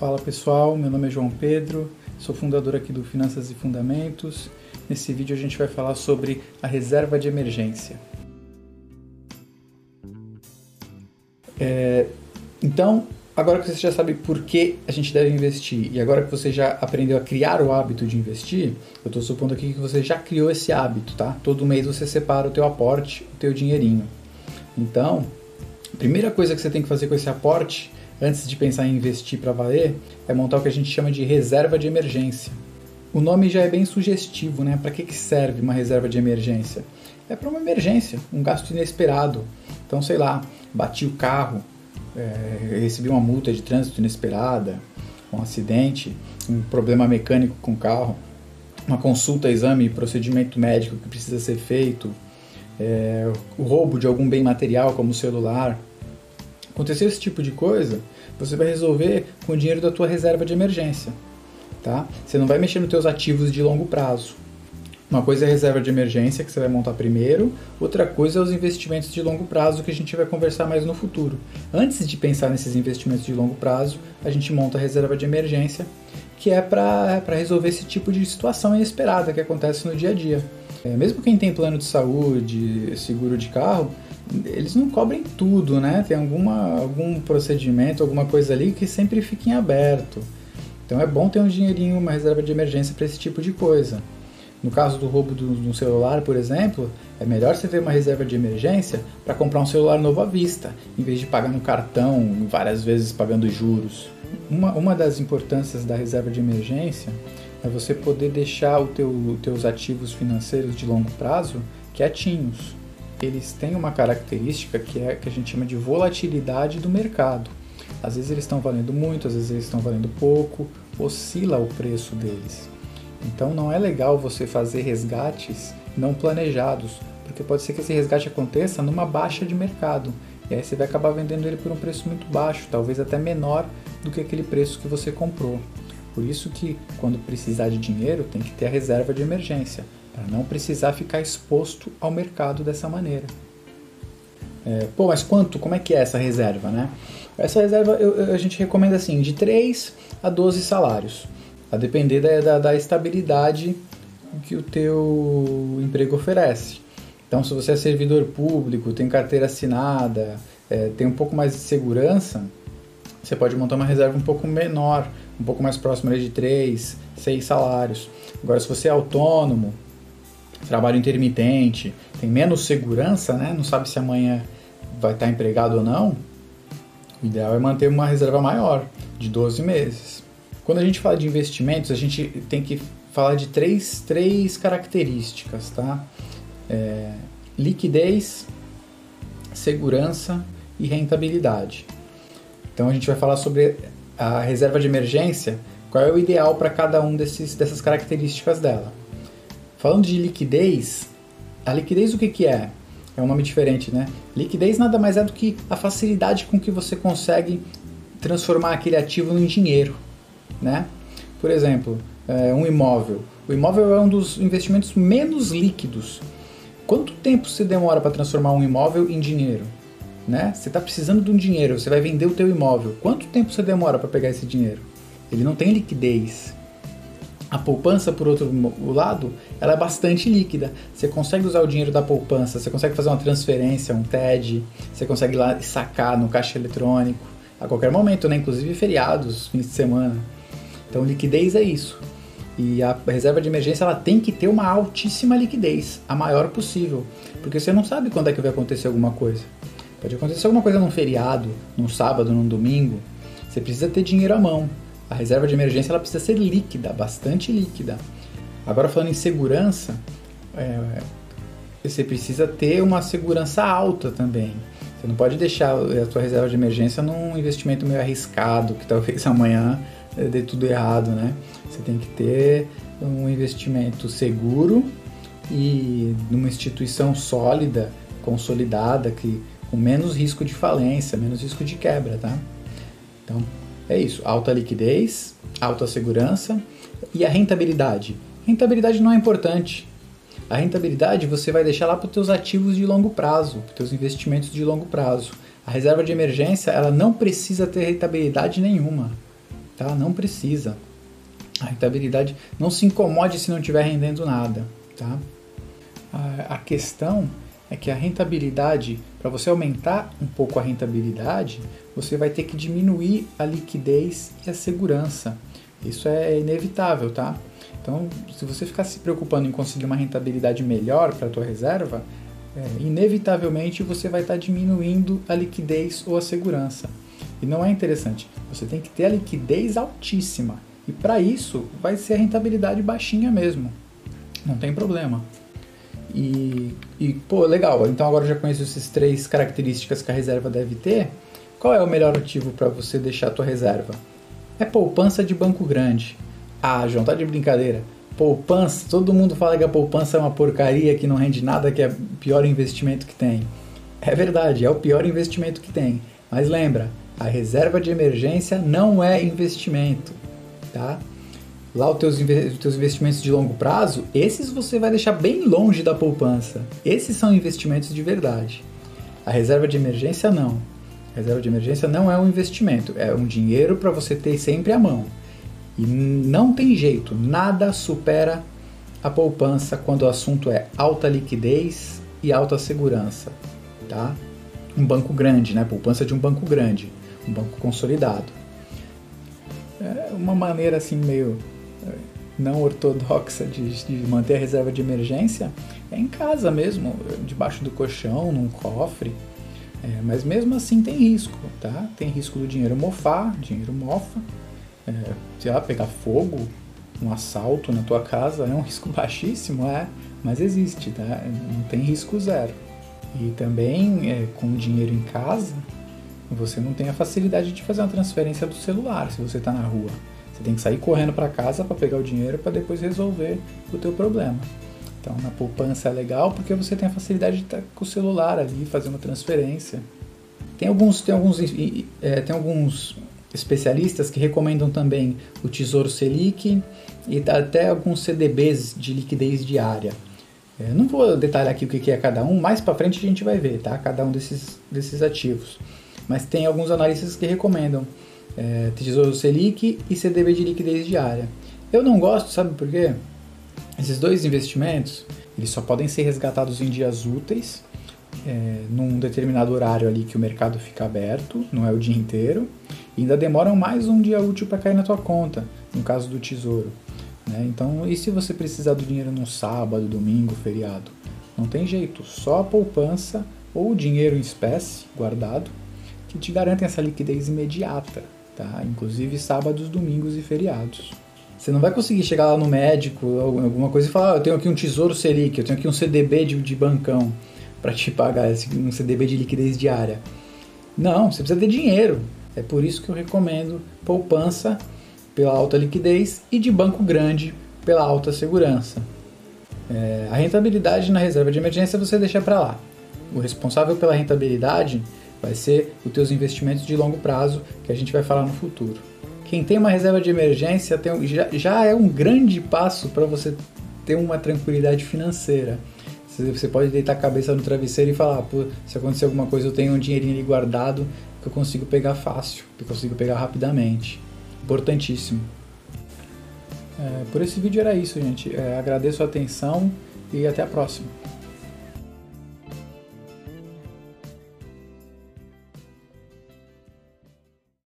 Fala pessoal, meu nome é João Pedro, sou fundador aqui do Finanças e Fundamentos. Nesse vídeo a gente vai falar sobre a reserva de emergência. É, então, agora que você já sabe por que a gente deve investir e agora que você já aprendeu a criar o hábito de investir, eu estou supondo aqui que você já criou esse hábito, tá? Todo mês você separa o teu aporte, o teu dinheirinho. Então, a primeira coisa que você tem que fazer com esse aporte antes de pensar em investir para valer, é montar o que a gente chama de reserva de emergência. O nome já é bem sugestivo, né? Para que, que serve uma reserva de emergência? É para uma emergência, um gasto inesperado. Então, sei lá, bati o carro, é, recebi uma multa de trânsito inesperada, um acidente, um problema mecânico com o carro, uma consulta, exame, procedimento médico que precisa ser feito, é, o roubo de algum bem material como celular, Aconteceu esse tipo de coisa, você vai resolver com o dinheiro da tua reserva de emergência, tá? Você não vai mexer nos teus ativos de longo prazo. Uma coisa é a reserva de emergência que você vai montar primeiro, outra coisa é os investimentos de longo prazo que a gente vai conversar mais no futuro. Antes de pensar nesses investimentos de longo prazo, a gente monta a reserva de emergência, que é para resolver esse tipo de situação inesperada que acontece no dia a dia. É, mesmo quem tem plano de saúde, seguro de carro, eles não cobrem tudo, né? Tem alguma, algum procedimento, alguma coisa ali que sempre fica em aberto. Então é bom ter um dinheirinho, uma reserva de emergência para esse tipo de coisa. No caso do roubo do, do celular, por exemplo, é melhor você ter uma reserva de emergência para comprar um celular novo à vista, em vez de pagar no cartão, várias vezes pagando juros. Uma, uma das importâncias da reserva de emergência é você poder deixar os teu, teus ativos financeiros de longo prazo quietinhos eles têm uma característica que é que a gente chama de volatilidade do mercado. Às vezes eles estão valendo muito, às vezes eles estão valendo pouco, oscila o preço deles. Então não é legal você fazer resgates não planejados, porque pode ser que esse resgate aconteça numa baixa de mercado. E aí você vai acabar vendendo ele por um preço muito baixo, talvez até menor do que aquele preço que você comprou. Por isso que quando precisar de dinheiro tem que ter a reserva de emergência para não precisar ficar exposto ao mercado dessa maneira. É, pô, mas quanto? Como é que é essa reserva, né? Essa reserva eu, a gente recomenda assim, de 3 a 12 salários, a depender da, da, da estabilidade que o teu emprego oferece. Então, se você é servidor público, tem carteira assinada, é, tem um pouco mais de segurança, você pode montar uma reserva um pouco menor, um pouco mais próxima de 3, 6 salários. Agora, se você é autônomo, trabalho intermitente, tem menos segurança, né? Não sabe se amanhã vai estar empregado ou não. O ideal é manter uma reserva maior, de 12 meses. Quando a gente fala de investimentos, a gente tem que falar de três, três características, tá? É, liquidez, segurança e rentabilidade. Então a gente vai falar sobre a reserva de emergência, qual é o ideal para cada um desses, dessas características dela. Falando de liquidez, a liquidez o que, que é? É um nome diferente, né? Liquidez nada mais é do que a facilidade com que você consegue transformar aquele ativo em dinheiro, né? Por exemplo, é, um imóvel. O imóvel é um dos investimentos menos líquidos. Quanto tempo você demora para transformar um imóvel em dinheiro? Né? Você está precisando de um dinheiro, você vai vender o teu imóvel. Quanto tempo você demora para pegar esse dinheiro? Ele não tem liquidez. A poupança, por outro lado, ela é bastante líquida. Você consegue usar o dinheiro da poupança, você consegue fazer uma transferência, um TED, você consegue ir lá sacar no caixa eletrônico a qualquer momento, né? inclusive feriados, fins de semana. Então, liquidez é isso. E a reserva de emergência ela tem que ter uma altíssima liquidez, a maior possível, porque você não sabe quando é que vai acontecer alguma coisa. Pode acontecer alguma coisa num feriado, num sábado, num domingo. Você precisa ter dinheiro à mão. A reserva de emergência ela precisa ser líquida, bastante líquida. Agora falando em segurança, é, você precisa ter uma segurança alta também. Você não pode deixar a sua reserva de emergência num investimento meio arriscado, que talvez amanhã dê tudo errado, né? Você tem que ter um investimento seguro e numa instituição sólida, consolidada, que com menos risco de falência, menos risco de quebra, tá? Então, é isso, alta liquidez, alta segurança e a rentabilidade. Rentabilidade não é importante. A rentabilidade você vai deixar lá para os teus ativos de longo prazo, para os teus investimentos de longo prazo. A reserva de emergência ela não precisa ter rentabilidade nenhuma. tá? Não precisa. A rentabilidade não se incomode se não estiver rendendo nada, tá? A questão é que a rentabilidade, para você aumentar um pouco a rentabilidade, você vai ter que diminuir a liquidez e a segurança. Isso é inevitável, tá? Então, se você ficar se preocupando em conseguir uma rentabilidade melhor para a tua reserva, é, inevitavelmente você vai estar tá diminuindo a liquidez ou a segurança. E não é interessante. Você tem que ter a liquidez altíssima. E para isso vai ser a rentabilidade baixinha mesmo. Não tem problema. E, e, pô, legal. Então agora eu já conheço essas três características que a reserva deve ter. Qual é o melhor ativo para você deixar a tua reserva? É poupança de banco grande. Ah, João, tá de brincadeira. Poupança, todo mundo fala que a poupança é uma porcaria, que não rende nada, que é o pior investimento que tem. É verdade, é o pior investimento que tem. Mas lembra, a reserva de emergência não é investimento, tá? Lá os teus, os teus investimentos de longo prazo, esses você vai deixar bem longe da poupança. Esses são investimentos de verdade. A reserva de emergência não. A reserva de emergência não é um investimento, é um dinheiro para você ter sempre à mão. E não tem jeito, nada supera a poupança quando o assunto é alta liquidez e alta segurança, tá? Um banco grande, né? Poupança de um banco grande, um banco consolidado. É uma maneira assim meio não ortodoxa de, de, manter a reserva de emergência é em casa mesmo, debaixo do colchão, num cofre. É, mas mesmo assim tem risco, tá? Tem risco do dinheiro mofar, dinheiro mofa, é, sei lá, pegar fogo, um assalto na tua casa é um risco baixíssimo, é, mas existe, tá? Não tem risco zero. E também é, com dinheiro em casa, você não tem a facilidade de fazer uma transferência do celular se você está na rua. Você tem que sair correndo para casa para pegar o dinheiro para depois resolver o teu problema. Então, na poupança é legal porque você tem a facilidade de estar tá com o celular ali, fazer uma transferência. Tem alguns, tem alguns, é, tem alguns especialistas que recomendam também o Tesouro Selic e até alguns CDBs de liquidez diária. É, não vou detalhar aqui o que é cada um, mais para frente a gente vai ver, tá? Cada um desses, desses ativos. Mas tem alguns analistas que recomendam é, Tesouro Selic e CDB de liquidez diária. Eu não gosto, sabe por quê? Esses dois investimentos, eles só podem ser resgatados em dias úteis, é, num determinado horário ali que o mercado fica aberto, não é o dia inteiro, e ainda demoram mais um dia útil para cair na tua conta, no caso do tesouro. Né? Então, e se você precisar do dinheiro no sábado, domingo, feriado? Não tem jeito, só a poupança ou o dinheiro em espécie guardado que te garantem essa liquidez imediata, tá? Inclusive sábados, domingos e feriados. Você não vai conseguir chegar lá no médico, alguma coisa e falar, ah, eu tenho aqui um tesouro Selic, eu tenho aqui um CDB de, de bancão para te pagar, um CDB de liquidez diária. Não, você precisa ter dinheiro. É por isso que eu recomendo poupança pela alta liquidez e de banco grande pela alta segurança. É, a rentabilidade na reserva de emergência você deixa para lá. O responsável pela rentabilidade vai ser os teus investimentos de longo prazo, que a gente vai falar no futuro. Quem tem uma reserva de emergência tem, já, já é um grande passo para você ter uma tranquilidade financeira. Você pode deitar a cabeça no travesseiro e falar, se acontecer alguma coisa eu tenho um dinheirinho ali guardado que eu consigo pegar fácil, que eu consigo pegar rapidamente. Importantíssimo. É, por esse vídeo era isso, gente. É, agradeço a atenção e até a próxima.